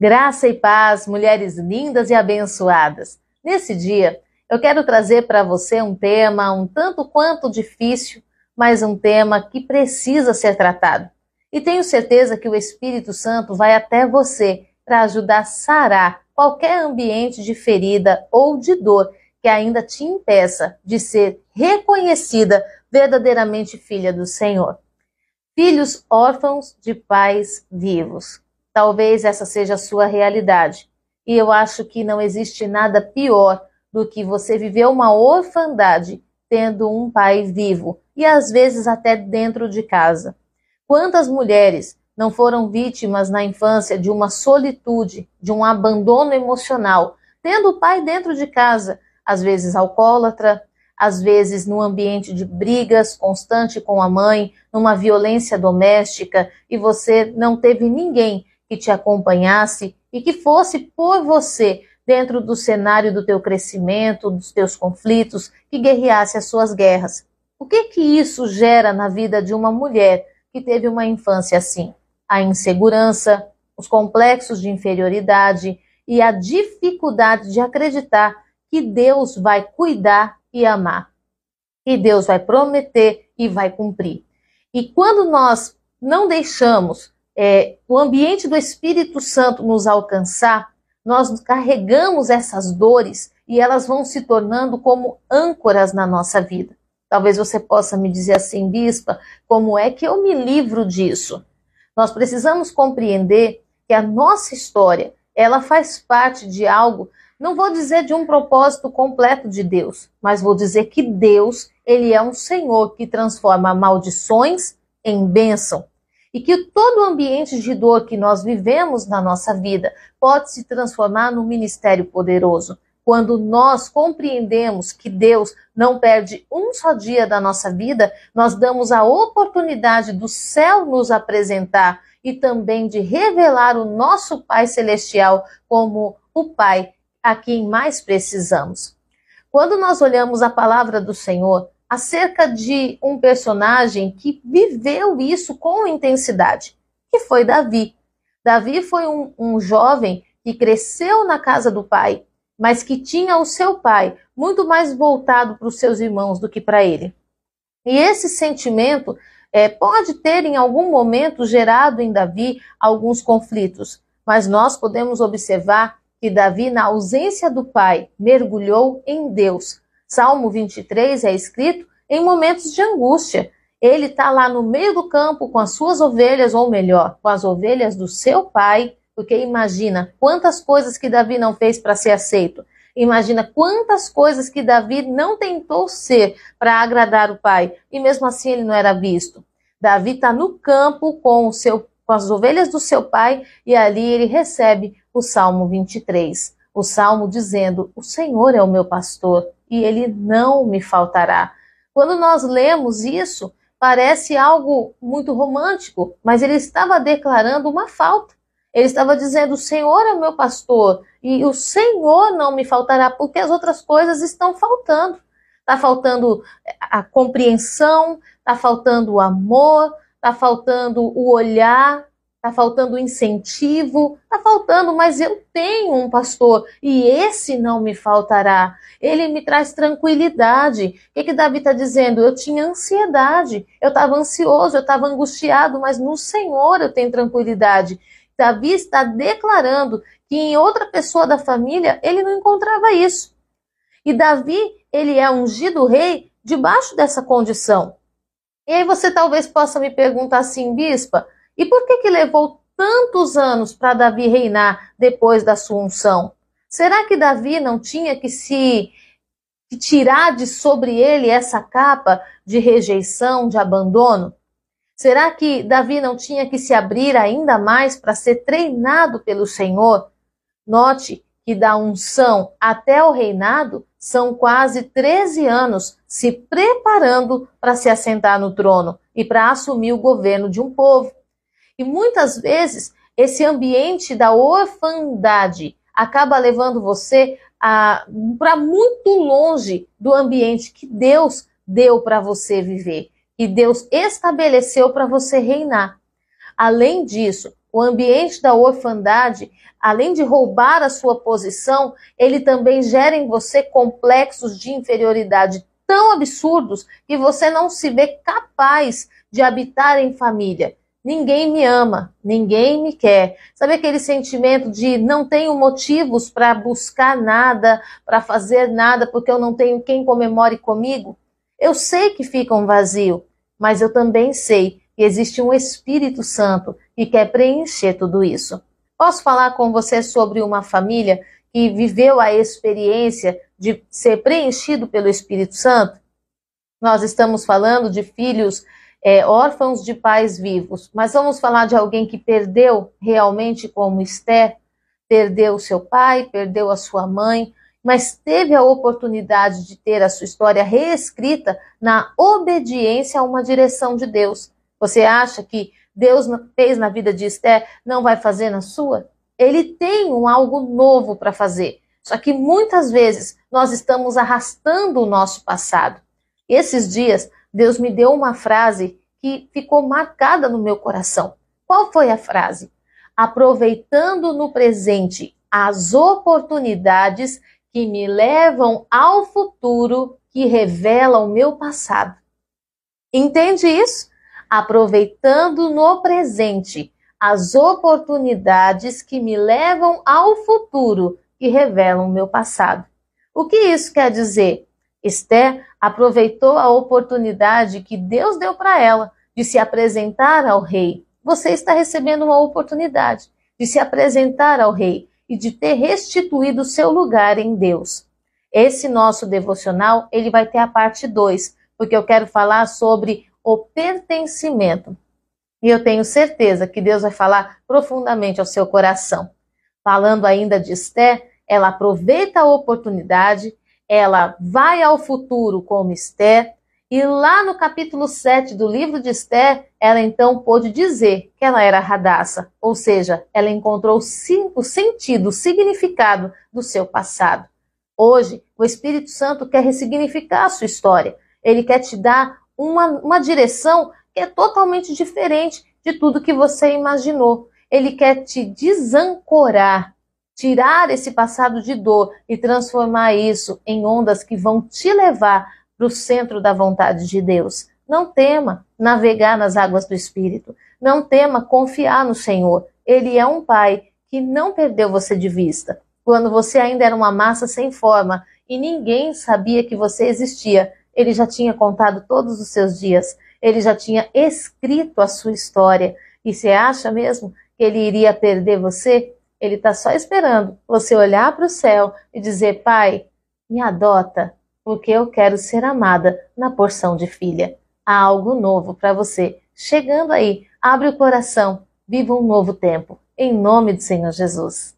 Graça e paz, mulheres lindas e abençoadas. Nesse dia, eu quero trazer para você um tema um tanto quanto difícil, mas um tema que precisa ser tratado. E tenho certeza que o Espírito Santo vai até você para ajudar a sarar qualquer ambiente de ferida ou de dor que ainda te impeça de ser reconhecida verdadeiramente filha do Senhor. Filhos órfãos de pais vivos. Talvez essa seja a sua realidade. E eu acho que não existe nada pior do que você viver uma orfandade tendo um pai vivo e às vezes até dentro de casa. Quantas mulheres não foram vítimas na infância de uma solitude, de um abandono emocional, tendo o pai dentro de casa, às vezes alcoólatra, às vezes no ambiente de brigas constante com a mãe, numa violência doméstica, e você não teve ninguém que te acompanhasse e que fosse por você dentro do cenário do teu crescimento, dos teus conflitos, que guerreasse as suas guerras. O que que isso gera na vida de uma mulher que teve uma infância assim? A insegurança, os complexos de inferioridade e a dificuldade de acreditar que Deus vai cuidar e amar. Que Deus vai prometer e vai cumprir. E quando nós não deixamos é, o ambiente do Espírito Santo nos alcançar, nós carregamos essas dores e elas vão se tornando como âncoras na nossa vida. Talvez você possa me dizer assim, bispa, como é que eu me livro disso? Nós precisamos compreender que a nossa história, ela faz parte de algo, não vou dizer de um propósito completo de Deus, mas vou dizer que Deus, ele é um Senhor que transforma maldições em bênção e que todo o ambiente de dor que nós vivemos na nossa vida pode se transformar num ministério poderoso. Quando nós compreendemos que Deus não perde um só dia da nossa vida, nós damos a oportunidade do céu nos apresentar e também de revelar o nosso Pai Celestial como o Pai a quem mais precisamos. Quando nós olhamos a palavra do Senhor, acerca de um personagem que viveu isso com intensidade, que foi Davi. Davi foi um, um jovem que cresceu na casa do pai, mas que tinha o seu pai muito mais voltado para os seus irmãos do que para ele. E esse sentimento é, pode ter em algum momento gerado em Davi alguns conflitos, mas nós podemos observar que Davi, na ausência do pai, mergulhou em Deus, Salmo 23 é escrito em momentos de angústia. Ele está lá no meio do campo com as suas ovelhas, ou melhor, com as ovelhas do seu pai, porque imagina quantas coisas que Davi não fez para ser aceito. Imagina quantas coisas que Davi não tentou ser para agradar o pai, e mesmo assim ele não era visto. Davi está no campo com, seu, com as ovelhas do seu pai, e ali ele recebe o Salmo 23. O salmo dizendo: O Senhor é o meu pastor, e ele não me faltará. Quando nós lemos isso, parece algo muito romântico, mas ele estava declarando uma falta. Ele estava dizendo: O Senhor é meu pastor e o Senhor não me faltará, porque as outras coisas estão faltando. Está faltando a compreensão, está faltando o amor, está faltando o olhar, Está faltando incentivo, está faltando, mas eu tenho um pastor e esse não me faltará. Ele me traz tranquilidade. O que, que Davi está dizendo? Eu tinha ansiedade, eu estava ansioso, eu estava angustiado, mas no Senhor eu tenho tranquilidade. Davi está declarando que em outra pessoa da família ele não encontrava isso. E Davi, ele é ungido rei debaixo dessa condição. E aí você talvez possa me perguntar assim, bispa, e por que, que levou tantos anos para Davi reinar depois da sua unção? Será que Davi não tinha que se que tirar de sobre ele essa capa de rejeição, de abandono? Será que Davi não tinha que se abrir ainda mais para ser treinado pelo Senhor? Note que da unção até o reinado são quase 13 anos se preparando para se assentar no trono e para assumir o governo de um povo. E muitas vezes esse ambiente da orfandade acaba levando você para muito longe do ambiente que Deus deu para você viver, que Deus estabeleceu para você reinar. Além disso, o ambiente da orfandade, além de roubar a sua posição, ele também gera em você complexos de inferioridade tão absurdos que você não se vê capaz de habitar em família. Ninguém me ama, ninguém me quer. Sabe aquele sentimento de não tenho motivos para buscar nada, para fazer nada, porque eu não tenho quem comemore comigo? Eu sei que fica um vazio, mas eu também sei que existe um Espírito Santo que quer preencher tudo isso. Posso falar com você sobre uma família que viveu a experiência de ser preenchido pelo Espírito Santo? Nós estamos falando de filhos é, órfãos de pais vivos, mas vamos falar de alguém que perdeu realmente, como Esther, perdeu seu pai, perdeu a sua mãe, mas teve a oportunidade de ter a sua história reescrita na obediência a uma direção de Deus. Você acha que Deus fez na vida de Esther, não vai fazer na sua? Ele tem um algo novo para fazer. Só que muitas vezes nós estamos arrastando o nosso passado. Esses dias, Deus me deu uma frase que ficou marcada no meu coração. Qual foi a frase? Aproveitando no presente as oportunidades que me levam ao futuro que revela o meu passado. Entende isso? Aproveitando no presente as oportunidades que me levam ao futuro que revelam o meu passado. O que isso quer dizer? Esther aproveitou a oportunidade que Deus deu para ela de se apresentar ao rei. Você está recebendo uma oportunidade de se apresentar ao rei e de ter restituído seu lugar em Deus. Esse nosso devocional, ele vai ter a parte 2, porque eu quero falar sobre o pertencimento. E eu tenho certeza que Deus vai falar profundamente ao seu coração. Falando ainda de Esther, ela aproveita a oportunidade ela vai ao futuro como Esther, e lá no capítulo 7 do livro de Esther, ela então pôde dizer que ela era radaça, ou seja, ela encontrou o sentido, o significado do seu passado. Hoje, o Espírito Santo quer ressignificar a sua história. Ele quer te dar uma, uma direção que é totalmente diferente de tudo que você imaginou. Ele quer te desancorar tirar esse passado de dor e transformar isso em ondas que vão te levar para o centro da vontade de Deus. Não tema navegar nas águas do Espírito. Não tema confiar no Senhor. Ele é um Pai que não perdeu você de vista. Quando você ainda era uma massa sem forma e ninguém sabia que você existia, ele já tinha contado todos os seus dias. Ele já tinha escrito a sua história. E você acha mesmo que ele iria perder você? Ele está só esperando você olhar para o céu e dizer: Pai, me adota, porque eu quero ser amada na porção de filha. Há algo novo para você. Chegando aí, abre o coração, viva um novo tempo. Em nome do Senhor Jesus.